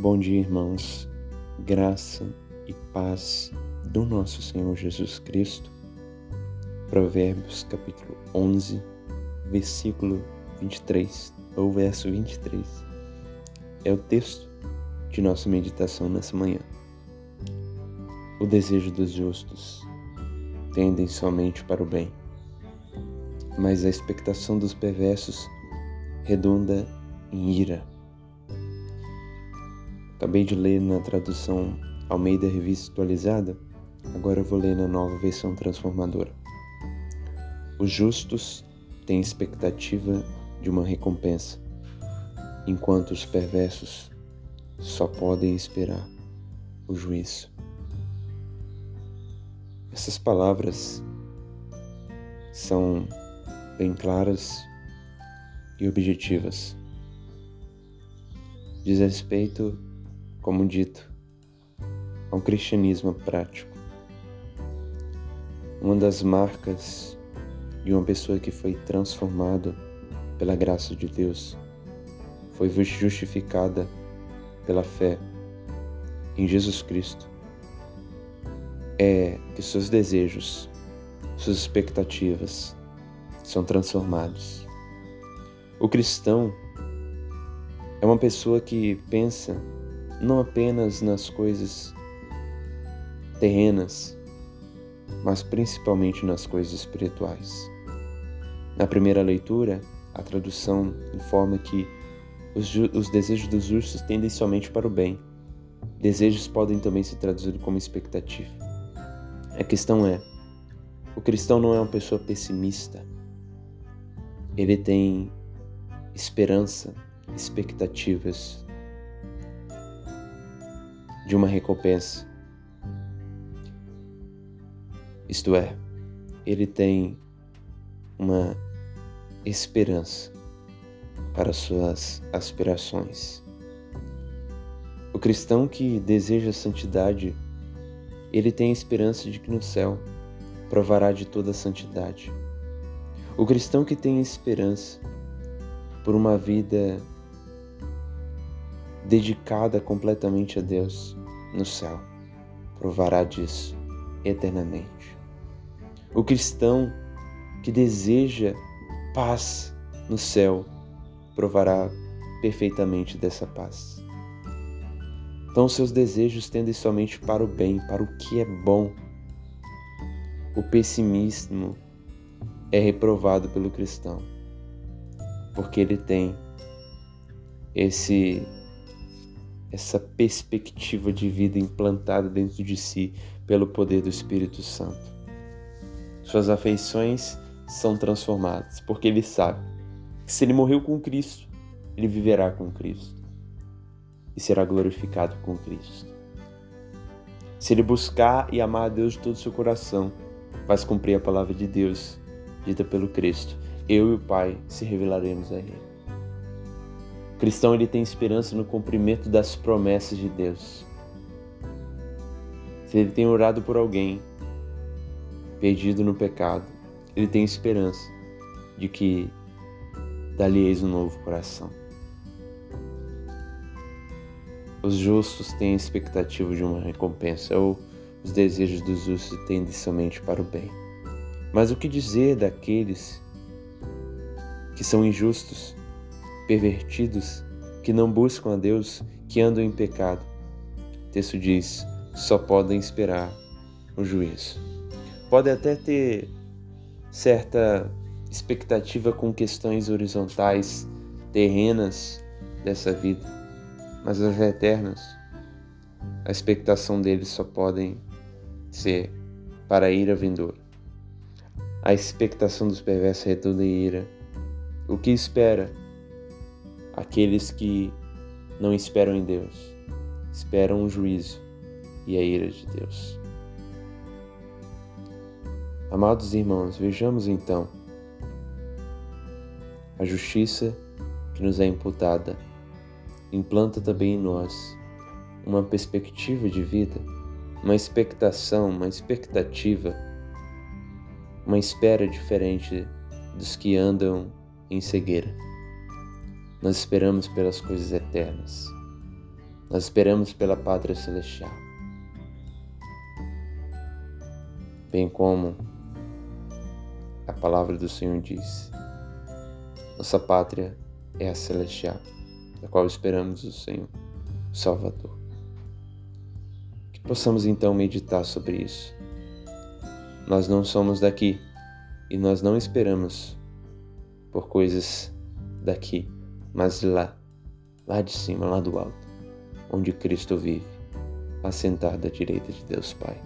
Bom dia, irmãos. Graça e paz do nosso Senhor Jesus Cristo. Provérbios capítulo 11, versículo 23, ou verso 23. É o texto de nossa meditação nessa manhã. O desejo dos justos tendem somente para o bem, mas a expectação dos perversos redunda em ira. Acabei de ler na tradução Almeida Revista Atualizada, agora eu vou ler na nova versão transformadora. Os justos têm expectativa de uma recompensa, enquanto os perversos só podem esperar o juízo. Essas palavras são bem claras e objetivas. Diz respeito, como dito, a um cristianismo prático. Uma das marcas de uma pessoa que foi transformada pela graça de Deus foi justificada pela fé em Jesus Cristo é que seus desejos, suas expectativas são transformados. O cristão é uma pessoa que pensa não apenas nas coisas terrenas, mas principalmente nas coisas espirituais. Na primeira leitura, a tradução informa que os, os desejos dos justos tendem somente para o bem. Desejos podem também ser traduzidos como expectativa. A questão é: o cristão não é uma pessoa pessimista. Ele tem esperança, expectativas de uma recompensa. Isto é, ele tem uma esperança para suas aspirações. O cristão que deseja santidade, ele tem esperança de que no céu provará de toda a santidade. O cristão que tem esperança por uma vida dedicada completamente a Deus no céu, provará disso eternamente. O cristão que deseja paz no céu provará perfeitamente dessa paz. Então, seus desejos tendem somente para o bem, para o que é bom. O pessimismo é reprovado pelo cristão, porque ele tem esse essa perspectiva de vida implantada dentro de si pelo poder do Espírito Santo. Suas afeições são transformadas, porque ele sabe que se ele morreu com Cristo, ele viverá com Cristo e será glorificado com Cristo. Se ele buscar e amar a Deus de todo o seu coração, vai cumprir a palavra de Deus dita pelo Cristo. Eu e o Pai se revelaremos a ele. Cristão ele tem esperança no cumprimento das promessas de Deus. Se ele tem orado por alguém perdido no pecado, ele tem esperança de que dali eis um novo coração. Os justos têm expectativa de uma recompensa, ou os desejos dos justos tendem somente para o bem. Mas o que dizer daqueles que são injustos, pervertidos, que não buscam a Deus, que andam em pecado? O texto diz: só podem esperar o juízo. Pode até ter certa expectativa com questões horizontais, terrenas dessa vida mas as eternas, a expectação deles só podem ser para a ira vindoura. A expectação dos perversos redunda em ira. O que espera? Aqueles que não esperam em Deus, esperam o juízo e a ira de Deus. Amados irmãos, vejamos então a justiça que nos é imputada implanta também em nós uma perspectiva de vida, uma expectação, uma expectativa, uma espera diferente dos que andam em cegueira. Nós esperamos pelas coisas eternas. Nós esperamos pela pátria celestial. Bem como a palavra do Senhor diz, nossa pátria é a celestial, da qual esperamos o Senhor, o Salvador. Que possamos então meditar sobre isso. Nós não somos daqui e nós não esperamos por coisas daqui, mas lá, lá de cima, lá do alto, onde Cristo vive, assentar da direita de Deus Pai.